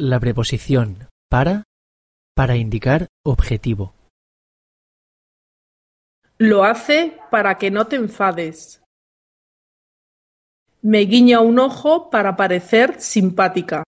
la preposición para para indicar objetivo. Lo hace para que no te enfades. Me guiña un ojo para parecer simpática.